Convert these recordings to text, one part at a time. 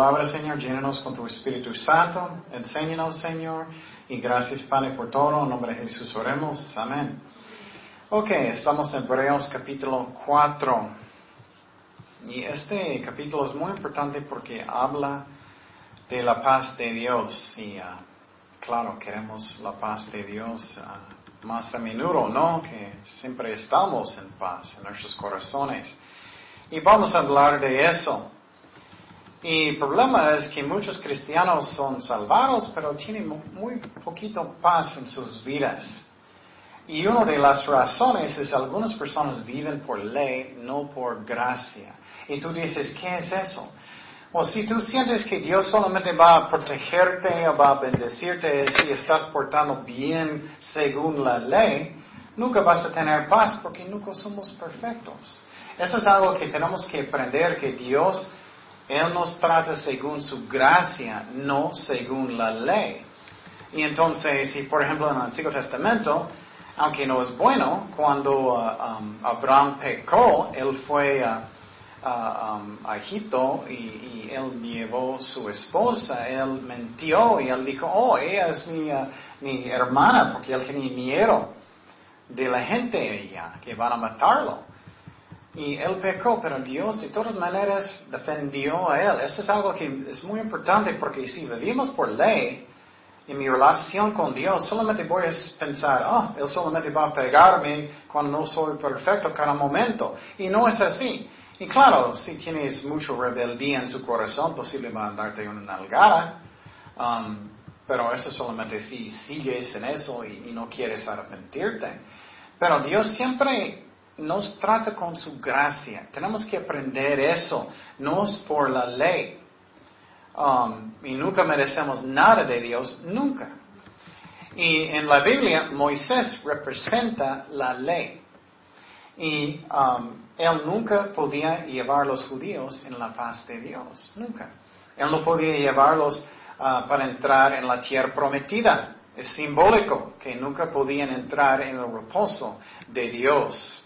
Palabra, Señor. Llénanos con tu Espíritu Santo. Enséñanos, Señor. Y gracias, Padre, por todo. En nombre de Jesús oremos. Amén. Ok, estamos en Hebreos capítulo 4. Y este capítulo es muy importante porque habla de la paz de Dios. Y ah, claro, queremos la paz de Dios ah, más a menudo, ¿no? Que siempre estamos en paz en nuestros corazones. Y vamos a hablar de eso. Y el problema es que muchos cristianos son salvados, pero tienen muy poquito paz en sus vidas. Y una de las razones es que algunas personas viven por ley, no por gracia. Y tú dices, ¿qué es eso? O si tú sientes que Dios solamente va a protegerte va a bendecirte si estás portando bien según la ley, nunca vas a tener paz porque nunca somos perfectos. Eso es algo que tenemos que aprender, que Dios, Él nos trata según su gracia, no según la ley. Y entonces, si por ejemplo en el Antiguo Testamento, aunque no es bueno, cuando uh, um, Abraham pecó, él fue um, a Egipto y, él llevó su esposa, él mintió y él dijo, oh, ella es mi, uh, mi hermana, porque él tenía miedo de la gente ella, que van a matarlo. Y él pecó, pero Dios de todas maneras defendió a él. Eso es algo que es muy importante porque si vivimos por ley, en mi relación con Dios, solamente voy a pensar, oh, Él solamente va a pegarme cuando no soy perfecto cada momento. Y no es así. Y claro, si tienes mucha rebeldía en su corazón, posible va a darte una nalgada. Um, pero eso solamente si sigues en eso y, y no quieres arrepentirte. Pero Dios siempre nos trata con su gracia. Tenemos que aprender eso. No es por la ley. Um, y nunca merecemos nada de Dios, nunca. Y en la Biblia Moisés representa la ley. Y um, él nunca podía llevar a los judíos en la paz de Dios, nunca. Él no podía llevarlos uh, para entrar en la tierra prometida. Es simbólico que nunca podían entrar en el reposo de Dios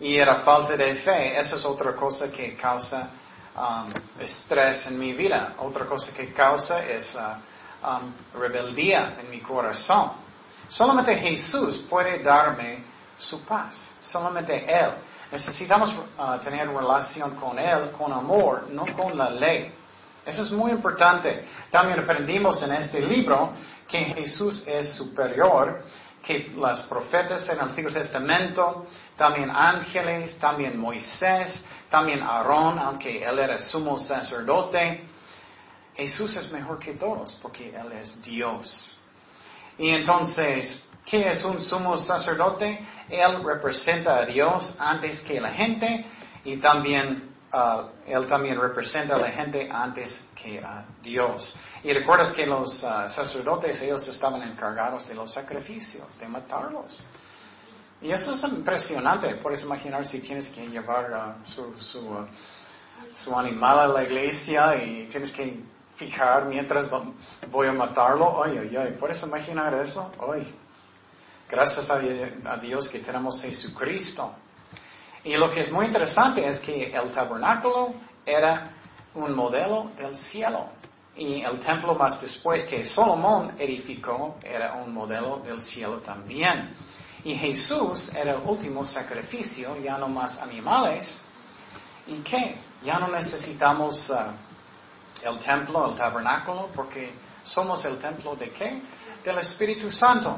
y era falta de fe. Esa es otra cosa que causa um, estrés en mi vida. Otra cosa que causa es uh, um, rebeldía en mi corazón. Solamente Jesús puede darme su paz. Solamente Él. Necesitamos uh, tener relación con Él, con amor, no con la ley. Eso es muy importante. También aprendimos en este libro que Jesús es superior que las profetas en el Antiguo Testamento, también ángeles, también Moisés, también Aarón, aunque él era sumo sacerdote, Jesús es mejor que todos porque Él es Dios. Y entonces, ¿qué es un sumo sacerdote? Él representa a Dios antes que la gente y también uh, Él también representa a la gente antes que a Dios. Y recuerdas que los uh, sacerdotes, ellos estaban encargados de los sacrificios, de matarlos. Y eso es impresionante. Puedes imaginar si tienes que llevar uh, su, su, uh, su, animal a la iglesia y tienes que fijar mientras voy a matarlo. Ay, ay, ay. ¿Puedes imaginar eso? Ay. Gracias a, a Dios que tenemos Jesucristo. Y lo que es muy interesante es que el tabernáculo era un modelo del cielo. Y el templo más después que Salomón edificó era un modelo del cielo también. Y Jesús era el último sacrificio, ya no más animales. ¿Y qué? Ya no necesitamos uh, el templo, el tabernáculo, porque somos el templo de qué? Del Espíritu Santo.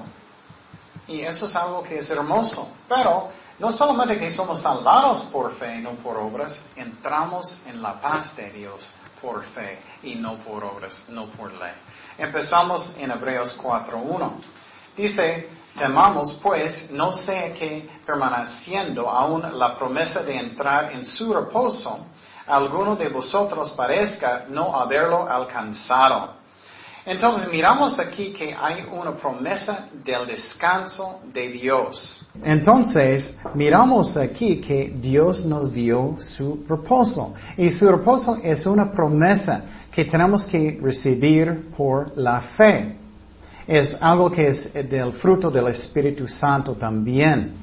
Y eso es algo que es hermoso. Pero no solamente que somos salvados por fe, no por obras, entramos en la paz de Dios por fe y no por obras, no por ley. Empezamos en Hebreos 4.1. Dice, temamos pues, no sea que permaneciendo aún la promesa de entrar en su reposo, alguno de vosotros parezca no haberlo alcanzado. Entonces miramos aquí que hay una promesa del descanso de Dios. Entonces miramos aquí que Dios nos dio su reposo. Y su reposo es una promesa que tenemos que recibir por la fe. Es algo que es del fruto del Espíritu Santo también.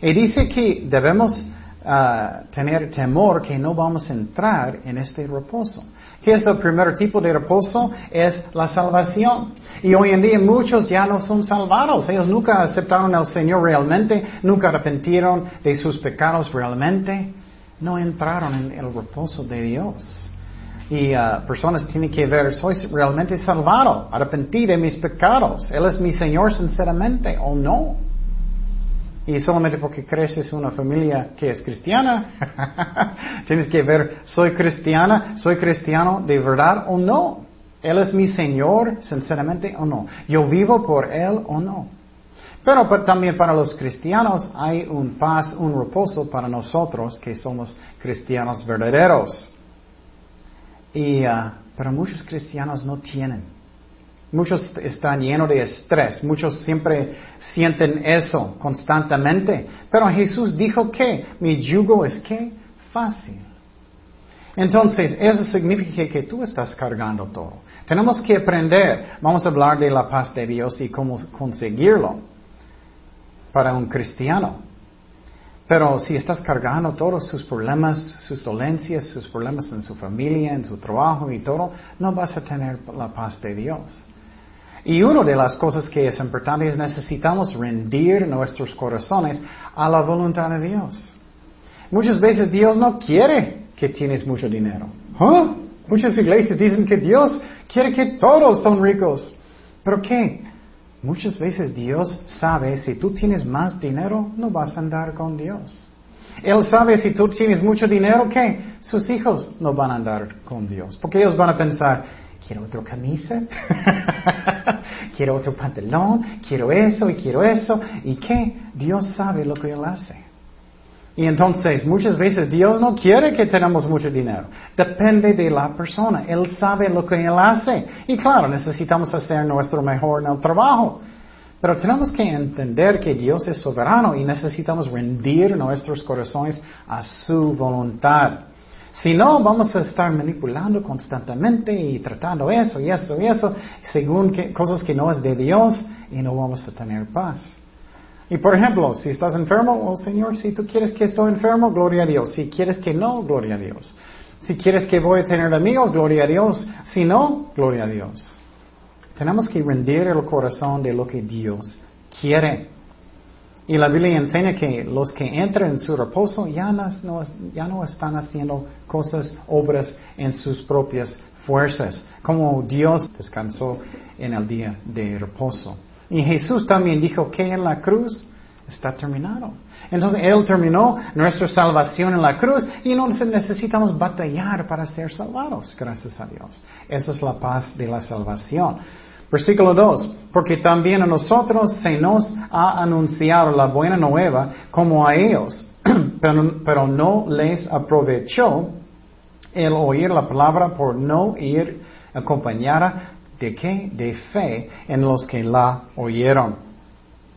Y dice que debemos ah, tener temor que no vamos a entrar en este reposo ¿Qué es el primer tipo de reposo? Es la salvación. Y hoy en día muchos ya no son salvados. Ellos nunca aceptaron al Señor realmente, nunca arrepintieron de sus pecados realmente. No entraron en el reposo de Dios. Y uh, personas tienen que ver, soy realmente salvado, arrepentí de mis pecados. Él es mi Señor sinceramente o no. Y solamente porque creces en una familia que es cristiana, tienes que ver, soy cristiana, soy cristiano de verdad o no. Él es mi Señor, sinceramente o no. Yo vivo por Él o no. Pero, también para los cristianos hay un paz, un reposo para nosotros que somos cristianos verdaderos. Y, uh, pero muchos cristianos no tienen. Muchos están llenos de estrés, muchos siempre sienten eso constantemente. Pero Jesús dijo que mi yugo es que fácil. Entonces, eso significa que tú estás cargando todo. Tenemos que aprender, vamos a hablar de la paz de Dios y cómo conseguirlo para un cristiano. Pero si estás cargando todos sus problemas, sus dolencias, sus problemas en su familia, en su trabajo y todo, no vas a tener la paz de Dios. Y una de las cosas que es importante es necesitamos rendir nuestros corazones a la voluntad de Dios. Muchas veces Dios no quiere que tienes mucho dinero. ¿Ah? Muchas iglesias dicen que Dios quiere que todos son ricos. ¿Pero qué? Muchas veces Dios sabe si tú tienes más dinero, no vas a andar con Dios. Él sabe si tú tienes mucho dinero, ¿qué? Sus hijos no van a andar con Dios. Porque ellos van a pensar, quiero otra camisa, quiero otro pantalón, quiero eso y quiero eso. ¿Y qué? Dios sabe lo que Él hace. Y entonces muchas veces Dios no quiere que tengamos mucho dinero. Depende de la persona. Él sabe lo que Él hace. Y claro, necesitamos hacer nuestro mejor en el trabajo. Pero tenemos que entender que Dios es soberano y necesitamos rendir nuestros corazones a su voluntad. Si no, vamos a estar manipulando constantemente y tratando eso y eso y eso, según cosas que no es de Dios y no vamos a tener paz. Y por ejemplo, si estás enfermo, oh Señor, si tú quieres que estoy enfermo, gloria a Dios. Si quieres que no, gloria a Dios. Si quieres que voy a tener amigos, gloria a Dios. Si no, gloria a Dios. Tenemos que rendir el corazón de lo que Dios quiere. Y la Biblia enseña que los que entran en su reposo ya no, ya no están haciendo cosas, obras en sus propias fuerzas, como Dios descansó en el día de reposo. Y Jesús también dijo que en la cruz está terminado. Entonces Él terminó nuestra salvación en la cruz y no necesitamos batallar para ser salvados, gracias a Dios. Esa es la paz de la salvación. Versículo 2, porque también a nosotros se nos ha anunciado la buena nueva como a ellos, pero, no les aprovechó el oír la palabra por no ir acompañada de qué? De fe en los que la oyeron.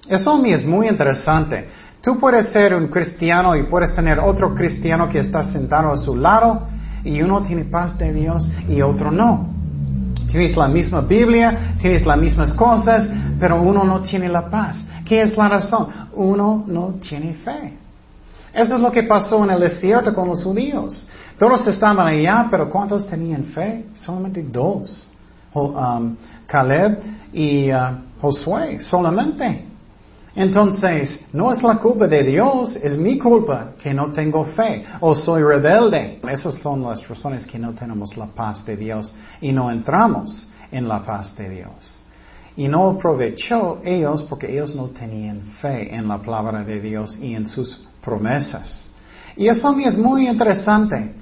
Eso mí es muy interesante. Tú puedes ser un cristiano y puedes tener otro cristiano que está sentado a su lado y uno tiene paz de Dios y otro no. Tienes la misma Biblia, tienes las mismas cosas, pero uno no tiene la paz. ¿Qué es la razón? Uno no tiene fe. Eso es lo que pasó en el desierto con los judíos. Todos estaban allá, pero ¿cuántos tenían fe? Solamente dos. Um, Caleb y uh, Josué, solamente. Entonces, no es la culpa de Dios, es mi culpa que no tengo fe o soy rebelde. Esas son las razones que no tenemos la paz de Dios y no entramos en la paz de Dios. Y no aprovechó ellos porque ellos no tenían fe en la palabra de Dios y en sus promesas. Y eso a mí es muy interesante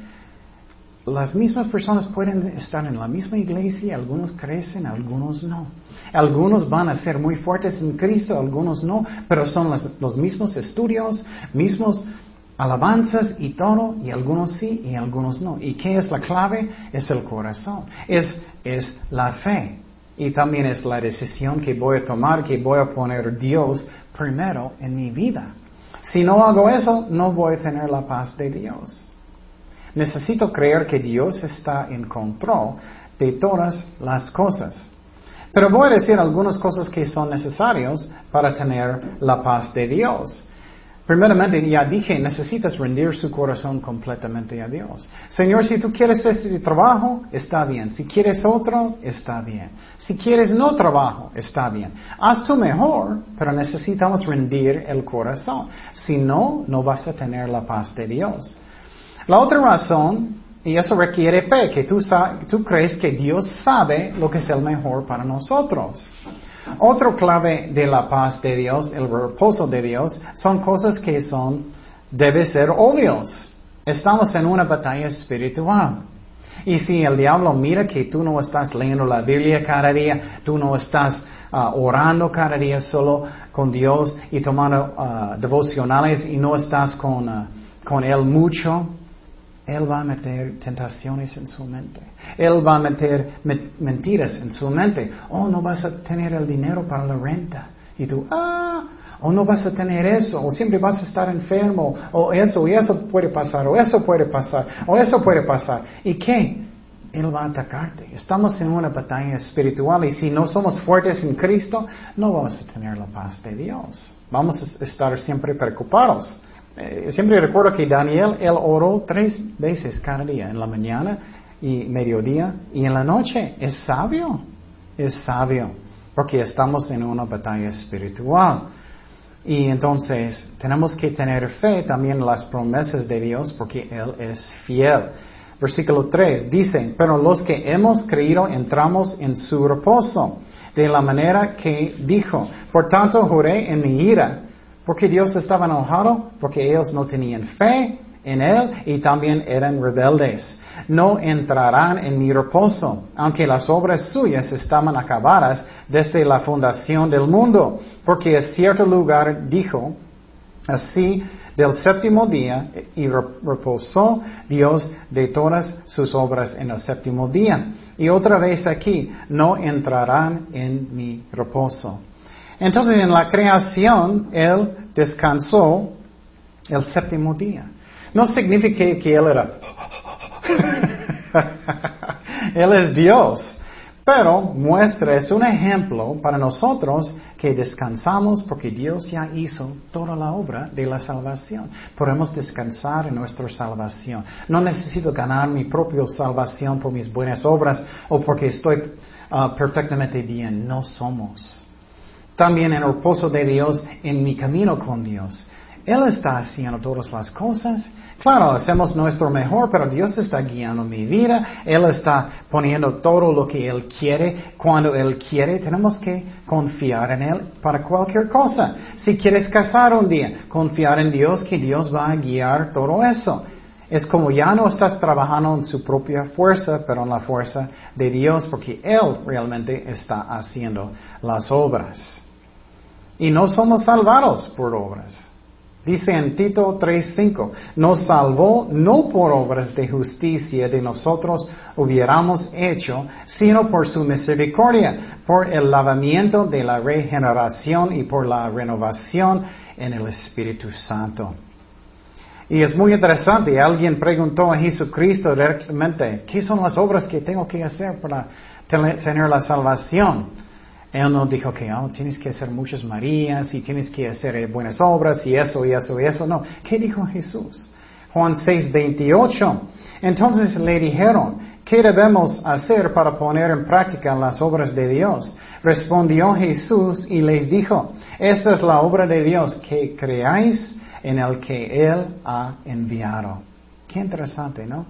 las mismas personas pueden estar en la misma iglesia, algunos crecen, algunos no. Algunos van a ser muy fuertes en Cristo, algunos no, pero son los mismos estudios, mismos alabanzas y todo, y algunos sí y algunos no. ¿Y qué es la clave? Es el corazón, es, es la fe. Y también es la decisión que voy a tomar, que voy a poner Dios primero en mi vida. Si no hago eso, no voy a tener la paz de Dios. Necesito creer que Dios está en control de todas las cosas. Pero voy a decir algunas cosas que son necesarias para tener la paz de Dios. Primeramente, ya dije, necesitas rendir su corazón completamente a Dios. Señor, si tú quieres este trabajo, está bien. Si quieres otro, está bien. Si quieres no trabajo, está bien. Haz tu mejor, pero necesitamos rendir el corazón. Si no, no vas a tener la paz de Dios. La otra razón, y eso requiere fe, que tú, tú crees que Dios sabe lo que es el mejor para nosotros. Otro clave de la paz de Dios, el reposo de Dios, son cosas que son, debe ser obvios. Estamos en una batalla espiritual. Y si el diablo mira que tú no estás leyendo la Biblia cada día, tú no estás ah, orando cada día solo con Dios y tomando ah, devocionales y no estás con, ah, con Él mucho, él va a meter tentaciones en su mente. Él va a meter mentiras en su mente. Oh, no vas a tener el dinero para la renta. Y tú, ah, o no vas a tener eso, o siempre vas a estar enfermo, o eso, y eso puede pasar, o eso puede pasar, o eso puede pasar. ¿Y qué? Él va a atacarte. Estamos en una batalla espiritual y si no somos fuertes en Cristo, no vamos a tener la paz de Dios. Vamos a estar siempre preocupados. Eh, siempre recuerdo que Daniel, él oró tres veces cada día, en la mañana y mediodía y en la noche. Es sabio, es sabio, porque estamos en una batalla espiritual. Y entonces tenemos que tener fe también en las promesas de Dios porque Él es fiel. Versículo 3 dice, pero los que hemos creído entramos en su reposo, de la manera que dijo, por tanto juré en mi ira porque Dios estaba enojado, porque ellos no tenían fe en Él y también eran rebeldes. No entrarán en mi reposo, aunque las obras suyas estaban acabadas desde la fundación del mundo, porque es cierto lugar dijo, así del séptimo día y reposó Dios de todas sus obras en el séptimo día. Y otra vez aquí, no entrarán en mi reposo. Entonces en la creación Él descansó el séptimo día. No significa que Él era... él es Dios. Pero muestra, es un ejemplo para nosotros que descansamos porque Dios ya hizo toda la obra de la salvación. Podemos descansar en nuestra salvación. No necesito ganar mi propia salvación por mis buenas obras o porque estoy ah, perfectamente bien. No somos también en el reposo de Dios en mi camino con Dios. Él está haciendo todas las cosas. Claro, hacemos nuestro mejor, pero Dios está guiando mi vida. Él está poniendo todo lo que Él quiere cuando Él quiere. Tenemos que confiar en Él para cualquier cosa. Si quieres casar un día, confiar en Dios que Dios va a guiar todo eso. Es como ya no estás trabajando en su propia fuerza, pero en la fuerza de Dios, porque Él realmente está haciendo las obras. Y no somos salvados por obras. Dice en Tito 3:5, nos salvó no por obras de justicia de nosotros hubiéramos hecho, sino por su misericordia, por el lavamiento de la regeneración y por la renovación en el Espíritu Santo. Y es muy interesante, alguien preguntó a Jesucristo directamente, ¿qué son las obras que tengo que hacer para tener la salvación? Él no dijo que oh, tienes que hacer muchas Marías y tienes que hacer eh, buenas obras y eso y eso y eso. No. ¿Qué dijo Jesús? Juan 6, 28. Entonces le dijeron, ¿qué debemos hacer para poner en práctica las obras de Dios? Respondió Jesús y les dijo, esta es la obra de Dios, que creáis en el que Él ha enviado. Qué interesante, ¿no?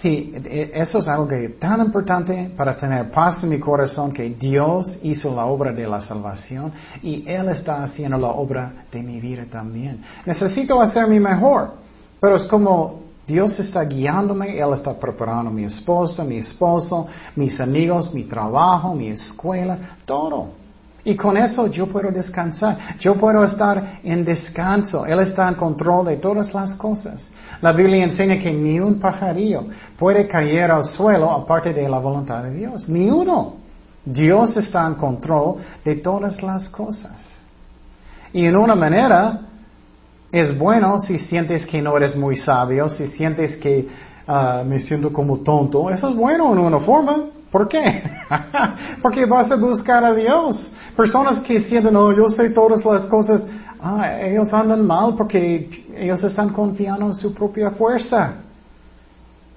Sí, e, eso es algo que tan importante para tener paz en mi corazón que Dios hizo la obra de la salvación y Él está haciendo la obra de mi vida también. Necesito hacer mi mejor, pero es como Dios está guiándome, Él está preparando mi esposa, mi esposo, mis amigos, mi trabajo, mi escuela, todo. Y con eso yo puedo descansar. Yo puedo estar en descanso. Él está en control de todas las cosas. La Biblia enseña que ni un pajarillo puede caer al suelo aparte de la voluntad de Dios. Ni uno. Dios está en control de todas las cosas. Y en una manera, es bueno si sientes que no eres muy sabio, si sientes que ah, me siento como tonto. Eso es bueno en una forma. ¿Por qué? Porque vas a buscar a Dios. Personas que sienten, no, yo sé todas las cosas, ah, ellos andan mal porque ellos están confiando en su propia fuerza.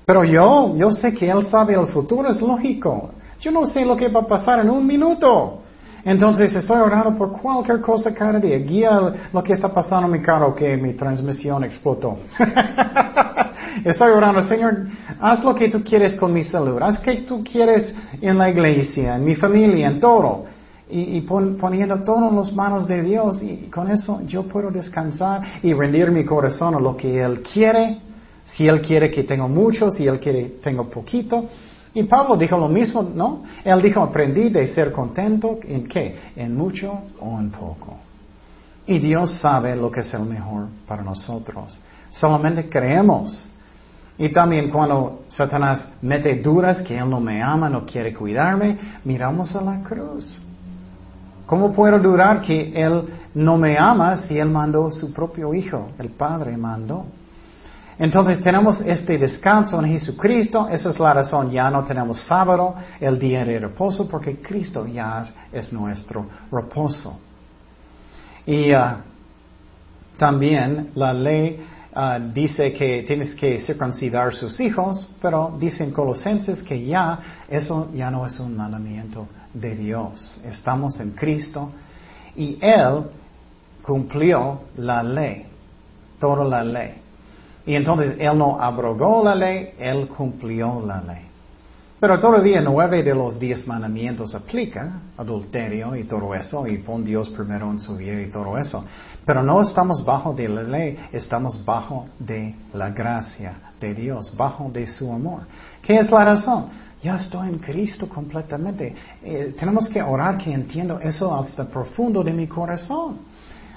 Pero yo, yo sé que Él sabe el futuro, es lógico. Yo no sé lo que va a pasar en un minuto. Entonces estoy orando por cualquier cosa cada día. Guía lo que está pasando en mi carro que mi transmisión explotó. estoy orando, Señor, haz lo que tú quieres con mi salud. Haz lo que tú quieres en la iglesia, en mi familia, en todo. Y, poniendo todo en las manos de Dios. Y con eso yo puedo descansar y rendir mi corazón a lo que Él quiere. Si Él quiere que tenga mucho, si Él quiere que tenga poquito. Y Pablo dijo lo mismo, ¿no? Él dijo, aprendí de ser contento en qué? En mucho o en poco. Y Dios sabe lo que es el mejor para nosotros. Solamente creemos. Y también cuando Satanás mete dudas que Él no me ama, no quiere cuidarme, miramos a la cruz. ¿Cómo puedo durar que Él no me ama si Él mandó su propio Hijo? El Padre mandó. Entonces tenemos este descanso en Jesucristo, esa es la razón, ya no tenemos sábado, el día de reposo, porque Cristo ya es nuestro reposo. Y uh, también la ley uh, dice que tienes que circuncidar sus hijos, pero dicen Colosenses que ya eso ya no es un mandamiento de Dios. Estamos en Cristo y Él cumplió la ley, toda la ley. Y entonces Él no abrogó la ley, Él cumplió la ley. Pero todavía nueve de los diez mandamientos aplica, adulterio y todo eso, y pon Dios primero en su vida y todo eso. Pero no estamos bajo de la ley, estamos bajo de la gracia de Dios, bajo de su amor. ¿Qué es la razón? Ya estoy en Cristo completamente. Eh, tenemos que orar que entiendo eso hasta profundo de mi corazón.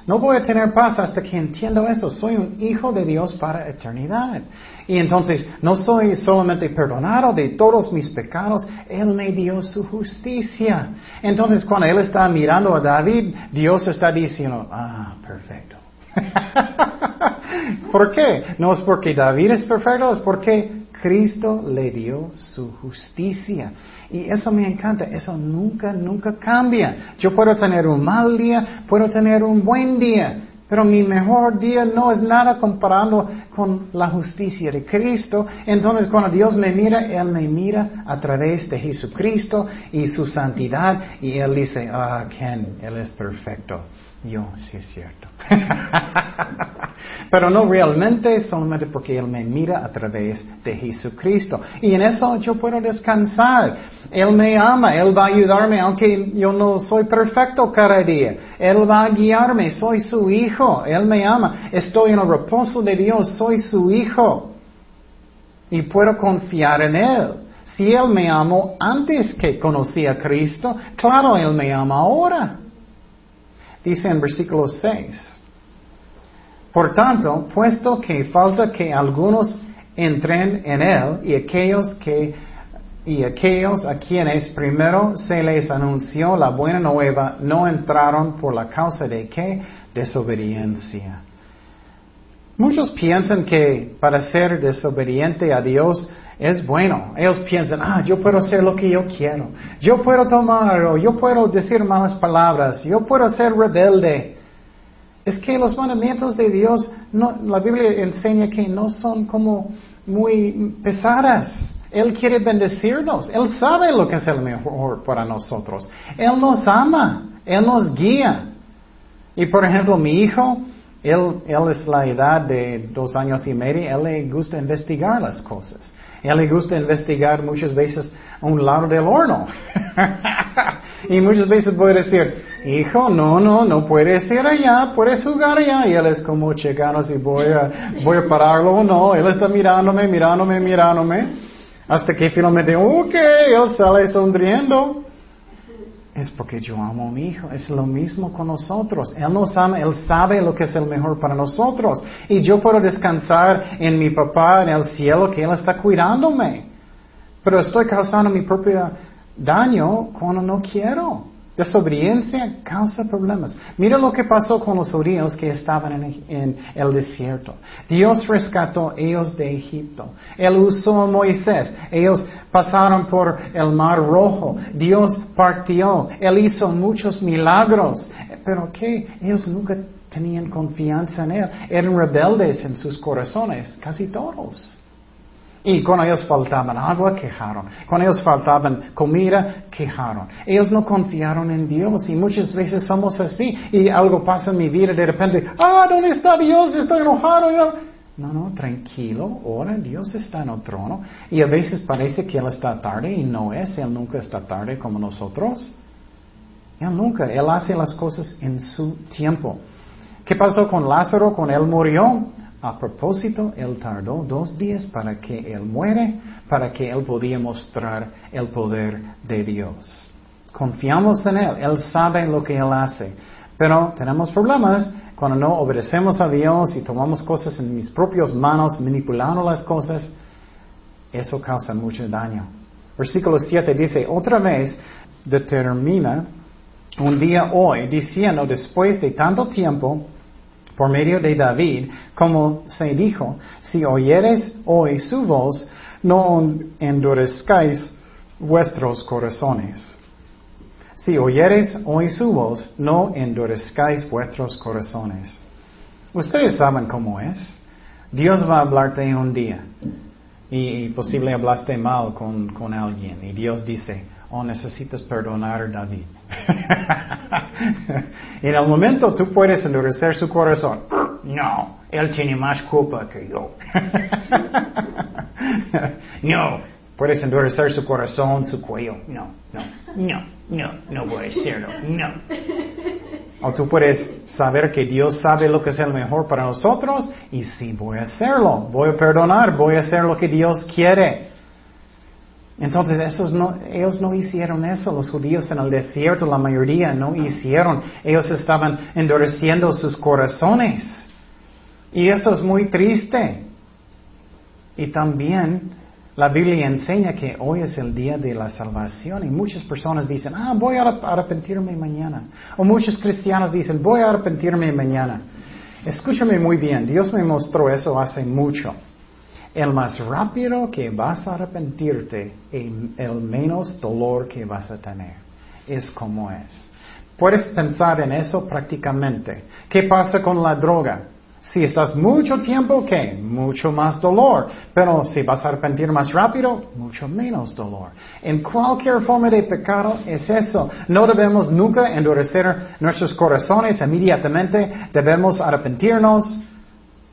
No voy a tener paz hasta que entiendo eso. Soy un hijo de Dios para eternidad. Y entonces no soy solamente perdonado de todos mis pecados, Él me dio su justicia. Entonces cuando Él está mirando a David, Dios está diciendo, ah, perfecto. ¿Por qué? No es porque David es perfecto, es porque Cristo le dio su justicia. Y eso me encanta, eso nunca, nunca cambia. Yo puedo tener un mal día, puedo tener un buen día, pero mi mejor día no es nada comparado con la justicia de Cristo. Entonces cuando Dios me mira, Él me mira a través de Jesucristo y su santidad y Él dice, ah, Ken, Él es perfecto. Yo, sí es cierto. Pero no realmente, solamente porque Él me mira a través de Jesucristo. Y en eso yo puedo descansar. Él me ama, Él va a ayudarme, aunque yo no soy perfecto cada día. Él va a guiarme, soy su hijo, Él me ama. Estoy en el reposo de Dios, soy su hijo. Y puedo confiar en Él. Si Él me amó antes que conocí a Cristo, claro, Él me ama ahora. Dice en versículo 6. Por tanto, puesto que falta que algunos entren en él y aquellos que y aquellos a quienes primero se les anunció la buena nueva no entraron por la causa de qué? Desobediencia. Muchos piensan que para ser desobediente a Dios es bueno. Ellos piensan, ah, yo puedo hacer lo que yo quiero. Yo puedo tomar o yo puedo decir malas palabras. Yo puedo ser rebelde. Es que los mandamientos de Dios, no, la Biblia enseña que no son como muy pesadas. Él quiere bendecirnos. Él sabe lo que es el mejor para nosotros. Él nos ama. Él nos guía. Y por ejemplo, mi hijo, él, él es la edad de dos años y medio, él le gusta investigar las cosas. A él le gusta investigar muchas veces a un lado del horno. y muchas veces puede decir, hijo, no, no, no puedes ir allá, puedes jugar allá. Y él es como checando si voy a, voy a pararlo o no. Él está mirándome, mirándome, mirándome. Hasta que finalmente, ok, él sale sonriendo. Es porque yo amo a mi hijo. Es lo mismo con nosotros. Él nos ama, Él sabe lo que es el mejor para nosotros. Y yo puedo descansar en mi papá en el cielo que Él está cuidándome. Pero estoy causando mi propio daño cuando no quiero. Desobediencia causa problemas. Mira lo que pasó con los judíos que estaban en, el desierto. Dios rescató ellos de Egipto. Él usó a Moisés. Ellos pasaron por el mar rojo. Dios partió. Él hizo muchos milagros. Pero ¿qué? Ellos nunca tenían confianza en Él. Eran rebeldes en sus corazones, casi todos. Y cuando ellos faltaban agua, quejaron. Cuando ellos faltaban comida, quejaron. Ellos no confiaron en Dios y muchas veces somos así. Y algo pasa en mi vida de repente, ah, ¿dónde está Dios? Estoy enojado. No, no, tranquilo, ahora Dios está en el trono. Y a veces parece que Él está tarde y no es, Él nunca está tarde como nosotros. Él nunca, Él hace las cosas en su tiempo. ¿Qué pasó con Lázaro cuando Él murió? A propósito, Él tardó dos días para que Él muere, para que Él podía mostrar el poder de Dios. Confiamos en Él, Él sabe lo que Él hace. Pero tenemos problemas cuando no obedecemos a Dios y tomamos cosas en mis propias manos, manipulando las cosas. Eso causa mucho daño. Versículo 7 dice, otra vez determina un día hoy, diciendo, después de tanto tiempo, por medio de David, como se dijo, si oyeres hoy su voz, no endurezcáis vuestros corazones. Si oyeres hoy su voz, no endurezcáis vuestros corazones. Ustedes saben cómo es. Dios va a hablarte un día y, posible hablaste mal con, con alguien y Dios dice, oh, necesitas perdonar a David. en el momento tú puedes endurecer su corazón. No, él tiene más culpa que yo. no, puedes endurecer su corazón, su cuello. No, no, no, no, no voy a hacerlo. No. O tú puedes saber que Dios sabe lo que es el mejor para nosotros y sí voy a hacerlo. Voy a perdonar, voy a hacer lo que Dios quiere. Entonces esos no, ellos no hicieron eso, los judíos en el desierto, la mayoría no hicieron. Ellos estaban endureciendo sus corazones. Y eso es muy triste. Y también la Biblia enseña que hoy es el día de la salvación y muchas personas dicen, ah, voy a arrepentirme mañana. O muchos cristianos dicen, voy a arrepentirme mañana. Escúchame muy bien, Dios me mostró eso hace mucho. El más rápido que vas a arrepentirte, el menos dolor que vas a tener. Es como es. Puedes pensar en eso prácticamente. ¿Qué pasa con la droga? Si estás mucho tiempo, ¿qué? Mucho más dolor. Pero si vas a arrepentir más rápido, mucho menos dolor. En cualquier forma de pecado es eso. No debemos nunca endurecer nuestros corazones inmediatamente. Debemos arrepentirnos.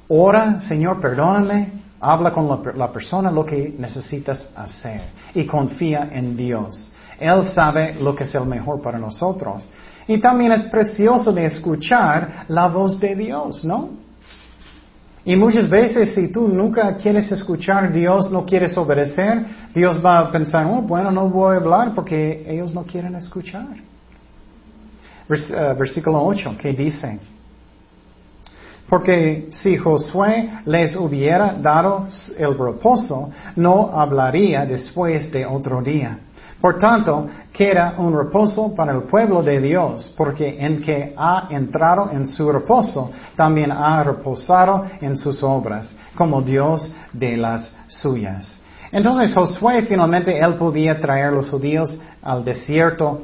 Ora, Señor, perdóname. Habla con la, persona lo que necesitas hacer y confía en Dios. Él sabe lo que es el mejor para nosotros. Y también es precioso de escuchar la voz de Dios, ¿no? Y muchas veces si tú nunca quieres escuchar Dios, no quieres obedecer, Dios va a pensar, oh, bueno, no voy a hablar porque ellos no quieren escuchar. Eh, versículo 8, ¿qué dice? Porque si Josué les hubiera dado el reposo, no hablaría después de otro día. Por tanto, queda un reposo para el pueblo de Dios, porque en que ha entrado en su reposo, también ha reposado en sus obras, como Dios de las suyas. Entonces Josué finalmente él podía traer a los judíos al desierto,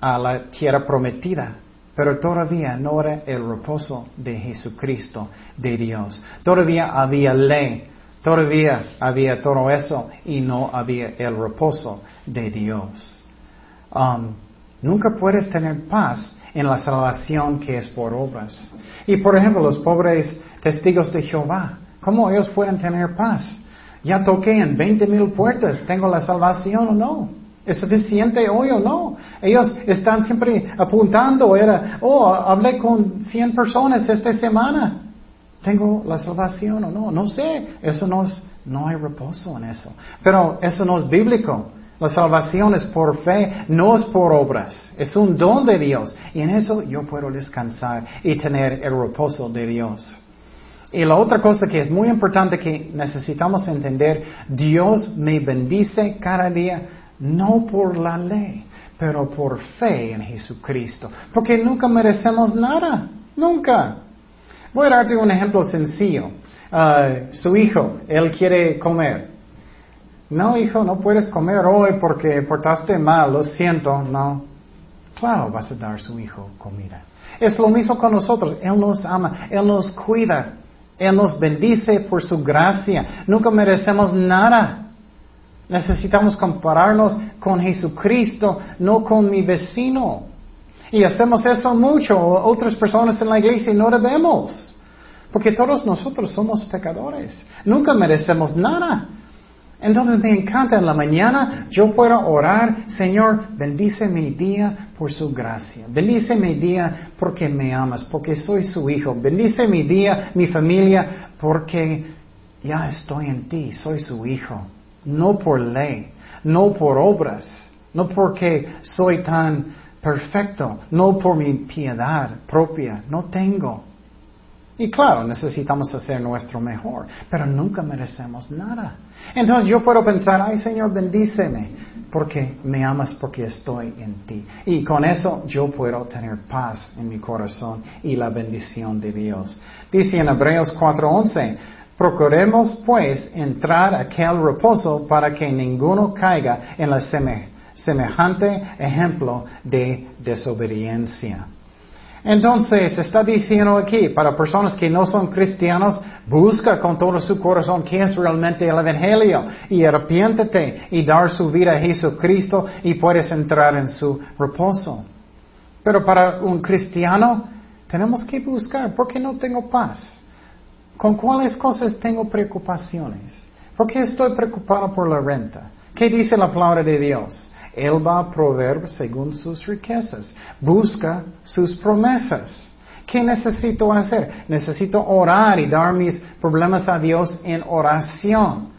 a la tierra prometida. Pero todavía no era el reposo de Jesucristo, de Dios. Todavía había ley, todavía había todo eso y no había el reposo de Dios. Um, nunca puedes tener paz en la salvación que es por obras. Y por ejemplo, los pobres testigos de Jehová, ¿cómo ellos pueden tener paz? Ya toqué en 20 mil puertas, ¿tengo la salvación o no? ¿Es suficiente hoy o no? Ellos están siempre apuntando, era, oh, hablé con 100 personas esta semana. ¿Tengo la salvación o no? No sé. Eso no es, no hay reposo en eso. Pero eso no es bíblico. La salvación es por fe, no es por obras. Es un don de Dios. Y en eso yo puedo descansar y tener el reposo de Dios. Y la otra cosa que es muy importante que necesitamos entender, Dios me bendice cada día no por la ley, pero por fe en Jesucristo, porque nunca merecemos nada, nunca. Voy a darte un ejemplo sencillo. Uh, su hijo, él quiere comer. No, hijo, no puedes comer hoy porque portaste mal, lo siento, no. claro vas a dar a su hijo comida. Es lo mismo con nosotros. Él nos ama, Él nos cuida, Él nos bendice por su gracia. Nunca merecemos nada. Necesitamos compararnos con Jesucristo, no con mi vecino. Y hacemos eso mucho. Otras personas en la iglesia no debemos. Porque todos nosotros somos pecadores. Nunca merecemos nada. Entonces me encanta en la mañana yo puedo orar, Señor, bendice mi día por su gracia. Bendice mi día porque me amas, porque soy su hijo. Bendice mi día, mi familia, porque ya estoy en ti, soy su hijo. No por ley, no por obras, no porque soy tan perfecto, no por mi piedad propia, no tengo. Y claro, necesitamos hacer nuestro mejor, pero nunca merecemos nada. Entonces yo puedo pensar, ay Señor, bendíceme, porque me amas porque estoy en ti. Y con eso yo puedo tener paz en mi corazón y la bendición de Dios. Dice en Hebreos 4:11, procuremos pues entrar aquel reposo para que ninguno caiga en la semejante ejemplo de desobediencia. Entonces, está diciendo aquí, para personas que no son cristianos, busca con todo su corazón qué es realmente el Evangelio y arrepiéntete y dar su vida a Jesucristo y puedes entrar en su reposo. Pero para un cristiano, tenemos que buscar, ¿por qué no tengo paz? ¿Con cuáles cosas tengo preocupaciones? ¿Por qué estoy preocupado por la renta? ¿Qué dice la palabra de Dios? Él va a proveer según sus riquezas. Busca sus promesas. ¿Qué necesito hacer? Necesito orar y dar mis problemas a Dios en oración.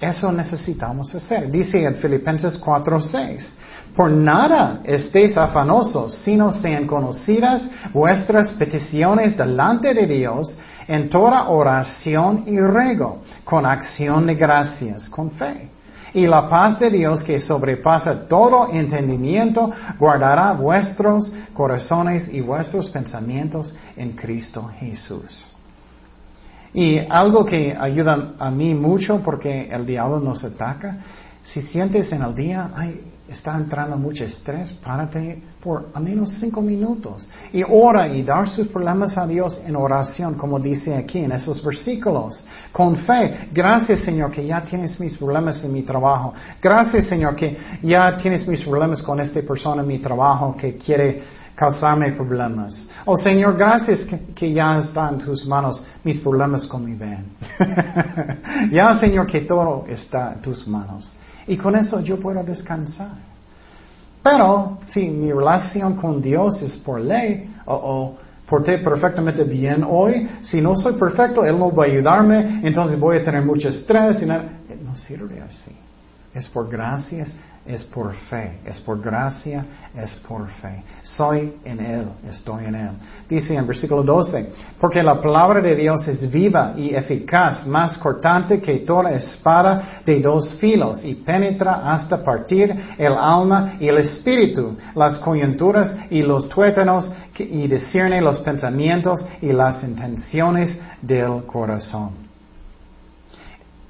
Eso necesitamos hacer. Dice en Filipenses 4:6, por nada estéis afanosos, sino sean conocidas vuestras peticiones delante de Dios en toda oración y rego, con acción de gracias, con fe. Y la paz de Dios que sobrepasa todo entendimiento guardará vuestros corazones y vuestros pensamientos en Cristo Jesús. Y algo que ayuda a mí mucho porque el diablo nos ataca, si sientes en el día, ay, está entrando mucho estrés, párate por al menos cinco minutos y ora y dar sus problemas a Dios en oración, como dice aquí en esos versículos, con fe. Gracias Señor que ya tienes mis problemas en mi trabajo. Gracias Señor que ya tienes mis problemas con esta persona en mi trabajo que quiere causarme problemas. Oh Señor, gracias que, ya están en tus manos mis problemas con mi ven. ya Señor que todo está en tus manos. Y con eso yo puedo descansar. Pero si mi relación con Dios es por ley, o, o porté perfectamente bien hoy, si no soy perfecto, Él no va a ayudarme, entonces voy a tener mucho estrés y. No sirve así. Es por gracias es por fe, es por gracia, es por fe. Soy en Él, estoy en Él. Dice en versículo 12, porque la palabra de Dios es viva y eficaz, más cortante que toda espada de dos filos y penetra hasta partir el alma y el espíritu, las coyunturas y los tuétanos y discierne los pensamientos y las intenciones del corazón.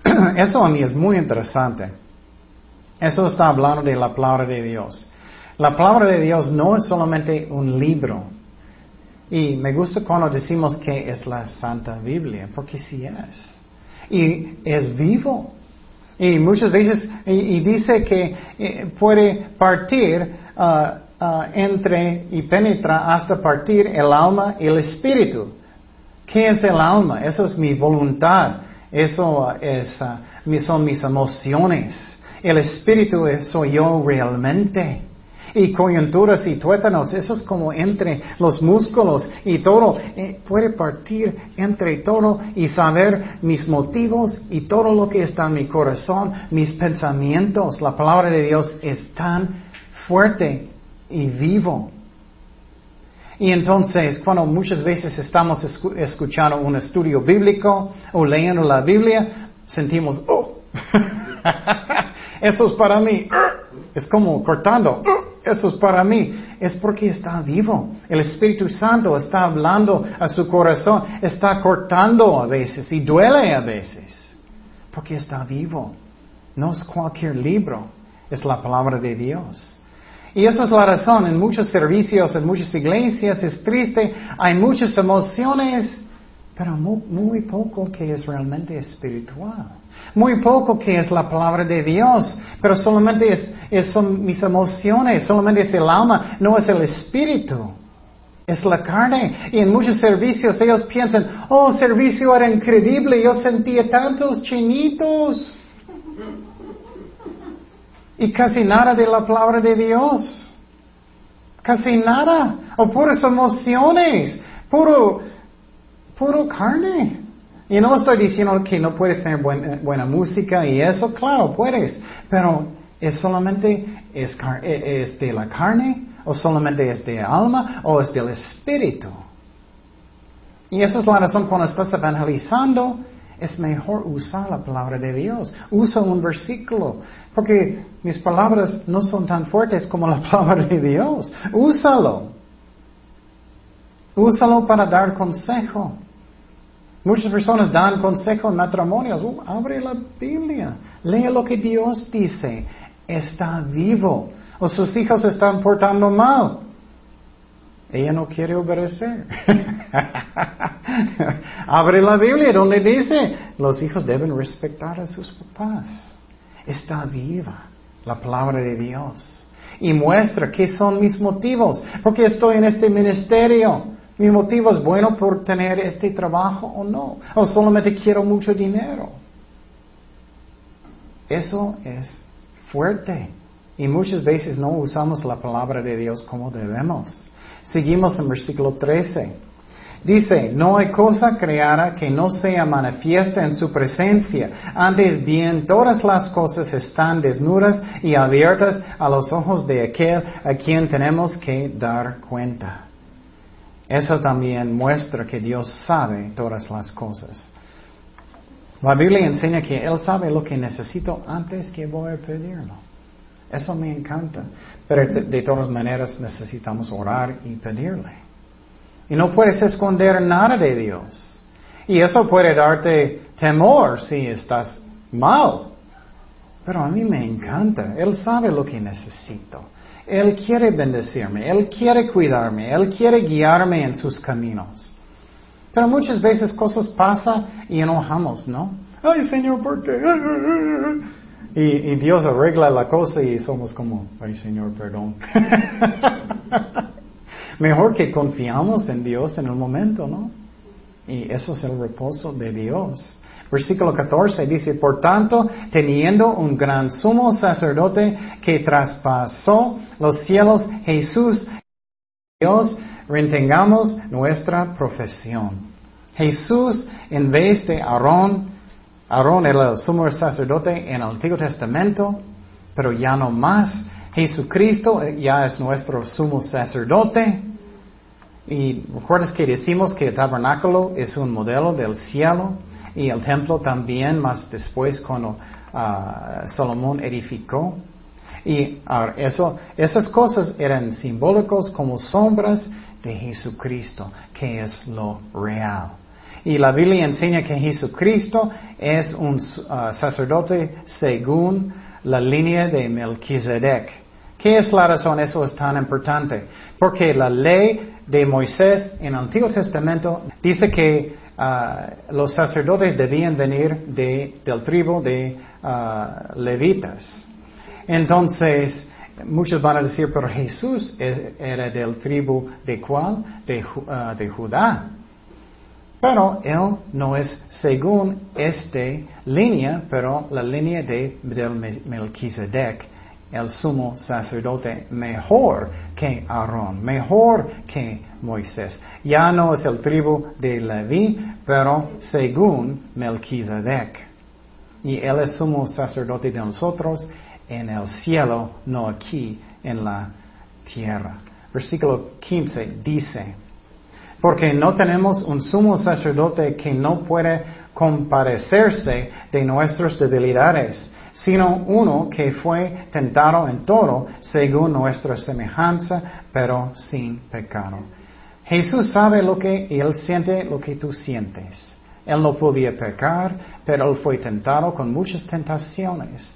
Eso a mí es muy interesante. Eso está hablando de la palabra de Dios. La palabra de Dios no es solamente un libro. Y me gusta cuando decimos que es la Santa Biblia, porque sí es. Y es vivo. Y muchas veces, y, dice que eh, puede partir uh, uh, entre y penetra hasta partir el alma y el espíritu. ¿Qué es el alma? Eso es mi voluntad. Eso es, uh, son mis emociones. El espíritu soy yo realmente. Y coyunturas y tuétanos, eso es como entre los músculos y todo. Eh, puede partir entre todo y saber mis motivos y todo lo que está en mi corazón, mis pensamientos. La palabra de Dios es tan fuerte y vivo. Y entonces, cuando muchas veces estamos escuchando un estudio bíblico o leyendo la Biblia, sentimos, oh, Eso es para mí. Es como cortando. Eso es para mí. Es porque está vivo. El Espíritu Santo está hablando a su corazón. Está cortando a veces y duele a veces. Porque está vivo. No es cualquier libro. Es la palabra de Dios. Y esa es la razón. En muchos servicios, en muchas iglesias, es triste. Hay muchas emociones, pero muy, poco que es realmente espiritual. Muy poco que es la palabra de Dios, pero solamente es, son mis emociones, solamente es el alma, no es el espíritu. Es la carne. Y en muchos servicios ellos piensan, oh, el servicio era increíble, yo sentía tantos chinitos. Y casi nada de la palabra de Dios. Casi nada. O puras emociones. Puro, puro carne. Y no estoy diciendo que no puedes tener buena, música y eso, claro, puedes. Pero es solamente es, es de la carne, o solamente es de alma, o es del espíritu. Y esa es la razón cuando estás evangelizando, es mejor usar la palabra de Dios. Usa un versículo, porque mis palabras no son tan fuertes como la palabra de Dios. Úsalo. Úsalo para dar consejo. Muchas personas dan consejo en matrimonios. Uh, abre la Biblia. Lee lo que Dios dice. Está vivo. O sus hijos están portando mal. Ella no quiere obedecer. Abre la Biblia donde dice, los hijos deben respetar a sus papás. Está viva la palabra de Dios. Y muestra qué son mis motivos. Porque estoy en este ministerio. ¿Mi motivo es bueno por tener este trabajo o no? O solamente quiero mucho dinero. Eso es fuerte. Y muchas veces no usamos la palabra de Dios como debemos. Seguimos en versículo 13. Dice, no hay cosa creada que no sea manifiesta en su presencia. Antes bien, todas las cosas están desnudas y abiertas a los ojos de aquel a quien tenemos que dar cuenta. Eso también muestra que Dios sabe todas las cosas. La Biblia enseña que Él sabe lo que necesito antes que voy a pedirlo. Eso me encanta. Pero de, todas maneras necesitamos orar y pedirle. Y no puedes esconder nada de Dios. Y eso puede darte temor si estás mal. Pero a mí me encanta. Él sabe lo que necesito. Él quiere bendecirme. Él quiere cuidarme. Él quiere guiarme en sus caminos. Pero muchas veces cosas pasan y enojamos, ¿no? Ay, Señor, ¿por qué? Y, Dios arregla la cosa y somos como, ay Señor, perdón. Mejor que confiamos en Dios en el momento, ¿no? Y eso es el reposo de Dios. Versículo 14 dice, por tanto, teniendo un gran sumo sacerdote que traspasó los cielos, Jesús, Dios, retengamos nuestra profesión. Jesús, en vez de Aarón, Aarón era el sumo sacerdote en el Antiguo Testamento, pero ya no más. Jesucristo ya es nuestro sumo sacerdote. Y recuerdas que decimos que el tabernáculo es un modelo del cielo y el templo también más después cuando uh, Salomón edificó. Y uh, eso, esas cosas eran simbólicos como sombras de Jesucristo, que es lo real. Y la Biblia enseña que Jesucristo es un uh, sacerdote según la línea de Melquisedec. ¿Qué es la razón? Eso es tan importante. Porque la ley de Moisés en el Antiguo Testamento dice que uh, los sacerdotes debían venir del tribu de uh, levitas. Entonces, muchos van a decir, pero Jesús era del tribu de cuál? De, de Judá. Pero él no es según esta línea, pero la línea de Melquisedec, el sumo sacerdote mejor que Aarón, mejor que Moisés. Ya no es el tribu de Leví, pero según Melquisedec. Y él es sumo sacerdote de nosotros en el cielo, no aquí en la tierra. Versículo 15 dice, porque no tenemos un sumo sacerdote que no puede comparecerse de nuestras debilidades, sino uno que fue tentado en todo según nuestra semejanza, pero sin pecado. Jesús sabe lo que él siente lo que tú sientes. Él no podía pecar, pero él fue tentado con muchas tentaciones.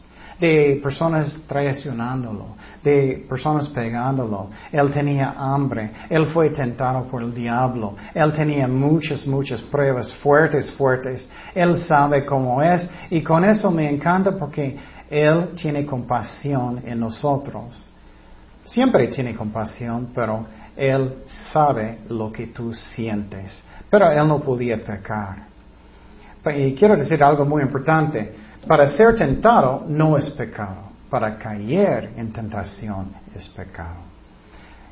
De personas traicionándolo, de personas pegándolo. Él tenía hambre, él fue tentado por el diablo, él tenía muchas, muchas pruebas fuertes, fuertes. Él sabe cómo es y con eso me encanta porque él tiene compasión en nosotros. Siempre tiene compasión, pero Él sabe lo que tú sientes. Pero Él no podía pecar. Y quiero decir algo muy importante. Para ser tentado no es pecado. Para caer en tentación es pecado.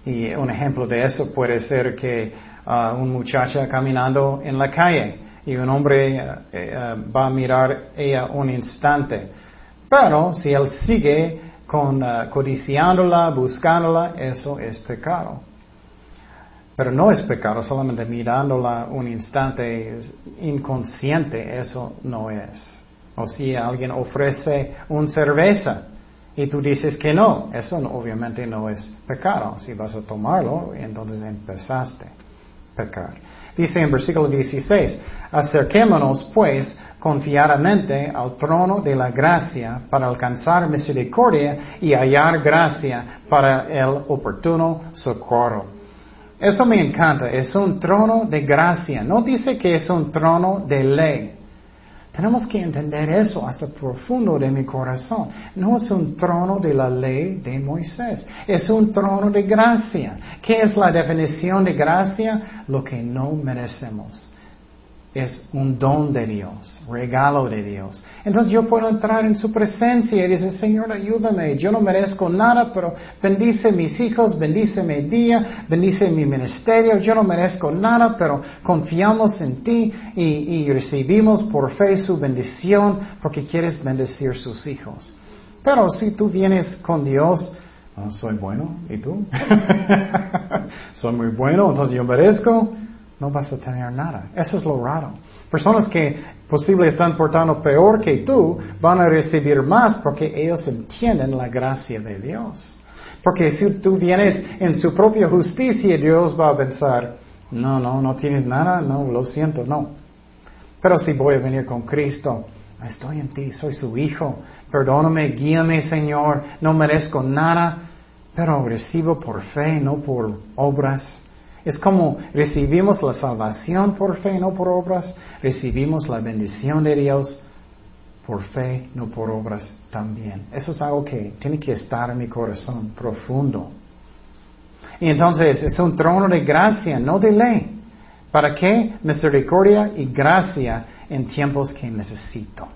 Y un ejemplo de eso puede ser que uh, un muchacha caminando en la calle y un hombre uh, uh, va a mirar ella un instante. Pero si él sigue con codiciándola, buscándola, eso es pecado. Pero no es pecado, solamente mirándola un instante inconsciente, eso no es. O si alguien ofrece una cerveza y tú dices que no, eso obviamente no es pecado. Si vas a tomarlo, entonces empezaste a pecar. Dice en versículo 16, acerquémonos pues confiadamente al trono de la gracia para alcanzar misericordia y hallar gracia para el oportuno socorro. Eso me encanta, es un trono de gracia, no dice que es un trono de ley. Tenemos que entender eso hasta profundo de mi corazón. No es un trono de la ley de Moisés, es un trono de gracia. ¿Qué es la definición de gracia? Lo que no merecemos es un don de Dios, regalo de Dios. Entonces yo puedo entrar en su presencia y decir, Señor, ayúdame, yo no merezco nada, pero bendice mis hijos, bendice mi día, bendice mi ministerio, yo no merezco nada, pero confiamos en ti y, recibimos por fe su bendición porque quieres bendecir sus hijos. Pero si tú vienes con Dios, oh, soy bueno, ¿y tú? soy muy bueno, entonces yo merezco no vas a tener nada. Eso es lo raro. Personas que posible están portando peor que tú van a recibir más porque ellos entienden la gracia de Dios. Porque si tú vienes en su propia justicia, Dios va a pensar, no, no, no tienes nada, no, lo siento, no. Pero si voy a venir con Cristo, estoy en ti, soy su hijo, perdóname, guíame, Señor, no merezco nada, pero recibo por fe, no por obras. Es como recibimos la salvación por fe, no por obras. Recibimos la bendición de Dios por fe, no por obras también. Eso es algo que tiene que estar en mi corazón profundo. Y entonces es un trono de gracia, no de ley. ¿Para qué? Misericordia y gracia en tiempos que necesito.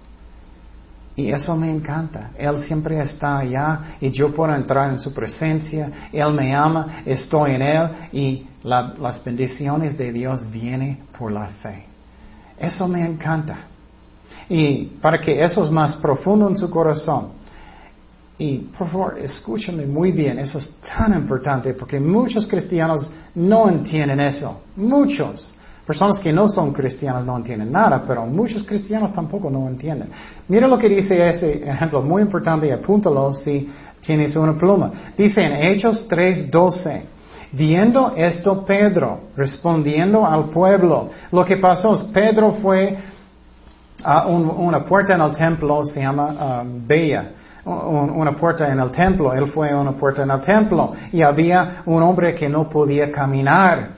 Y eso me encanta. Él siempre está allá y yo puedo entrar en su presencia. Él me ama, estoy en Él y las bendiciones de Dios vienen por la fe. Eso me encanta. Y para que eso es más profundo en su corazón. Y por favor, escúchame muy bien, eso es tan importante porque muchos cristianos no entienden eso. Muchos. Personas que no son cristianos no entienden nada, pero muchos cristianos tampoco no entienden. Mira lo que dice ese ejemplo, muy importante, y apúntalo si tienes una pluma. Dice en Hechos 3:12, viendo esto Pedro, respondiendo al pueblo, lo que pasó es Pedro fue a una puerta en el templo, se llama um, Bella una puerta en el templo, él fue a una puerta en el templo y había un hombre que no podía caminar.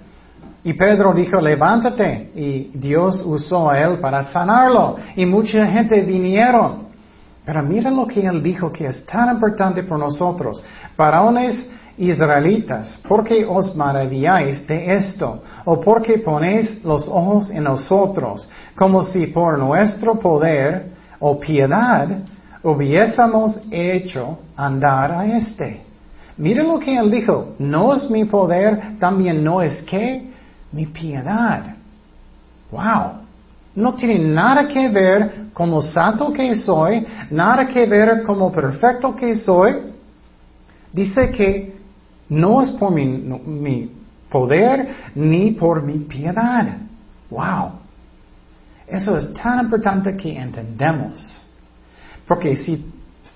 Y Pedro dijo, levántate. Y Dios usó a él para sanarlo. Y mucha gente vinieron. Pero miren lo que él dijo que es tan importante por nosotros. Varones israelitas, ¿por qué os maravilláis de esto? ¿O por qué ponéis los ojos en nosotros, como si por nuestro poder o piedad hubiésemos hecho andar a este? Miren lo que él dijo, no es mi poder, también no es que mi piedad. Wow. No tiene nada que ver como santo que soy, nada que ver como perfecto que soy. Dice que no es por mi, poder ni por mi piedad. Wow. Eso es tan importante que entendemos. Porque si,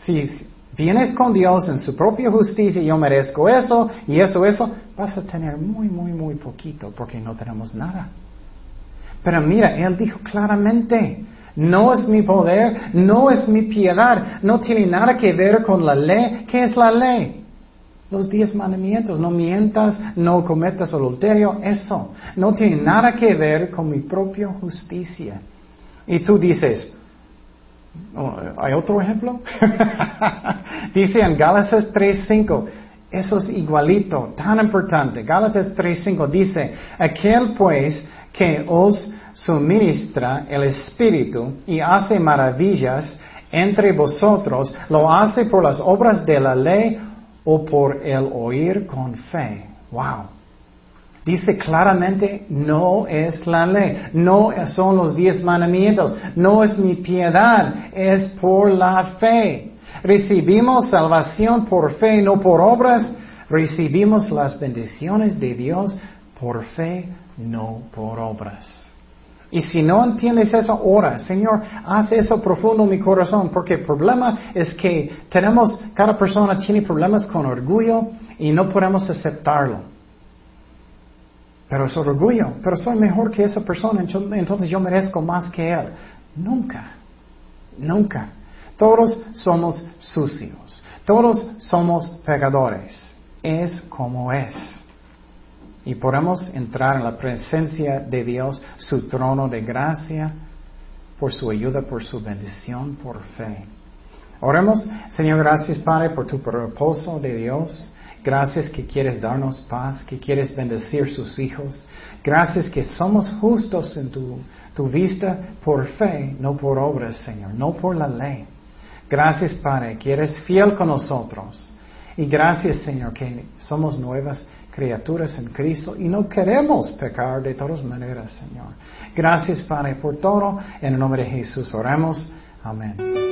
si vienes con Dios en su propia justicia, yo merezco eso y eso, eso, vas a tener muy, muy, muy poquito porque no tenemos nada. Pero mira, Él dijo claramente, No es mi poder, no es mi piedad, no tiene nada que ver con la ley. ¿Qué es la ley? Los diez mandamientos, no mientas, no cometas adulterio, eso. No tiene nada que ver con mi propia justicia. Y tú dices, oh, ¿hay otro ejemplo? Dice en Gálatas 3.5, eso es igualito, tan importante. Gálatas 3.5 dice, aquel pues que os suministra el Espíritu y hace maravillas entre vosotros, lo hace por las obras de la ley o por el oír con fe. Wow. Dice claramente, no es la ley, no son los diez mandamientos, no es mi piedad, es por la fe. Recibimos salvación por fe, no por obras. Recibimos las bendiciones de Dios por fe, no por obras. Y si no entiendes eso, ora, Señor, haz eso profundo en mi corazón, porque el problema es que tenemos, cada persona tiene problemas con orgullo y no podemos aceptarlo. Pero es orgullo, pero soy mejor que esa persona, entonces yo merezco más que él. Nunca, nunca. Todos somos sucios, todos somos pecadores. Es como es y podemos entrar en la presencia de Dios, su trono de gracia, por su ayuda, por su bendición, por fe. Oremos, Señor, gracias Padre por tu propósito de Dios. Gracias que quieres darnos paz, que quieres bendecir sus hijos. Gracias que somos justos en tu, tu vista por fe, no por obras, Señor, no por la ley. Gracias, Padre, que eres fiel con nosotros. Y gracias, Señor, que somos nuevas criaturas en Cristo y no queremos pecar de todas maneras, Señor. Gracias, Padre, por todo. En el nombre de Jesús oramos. Amén.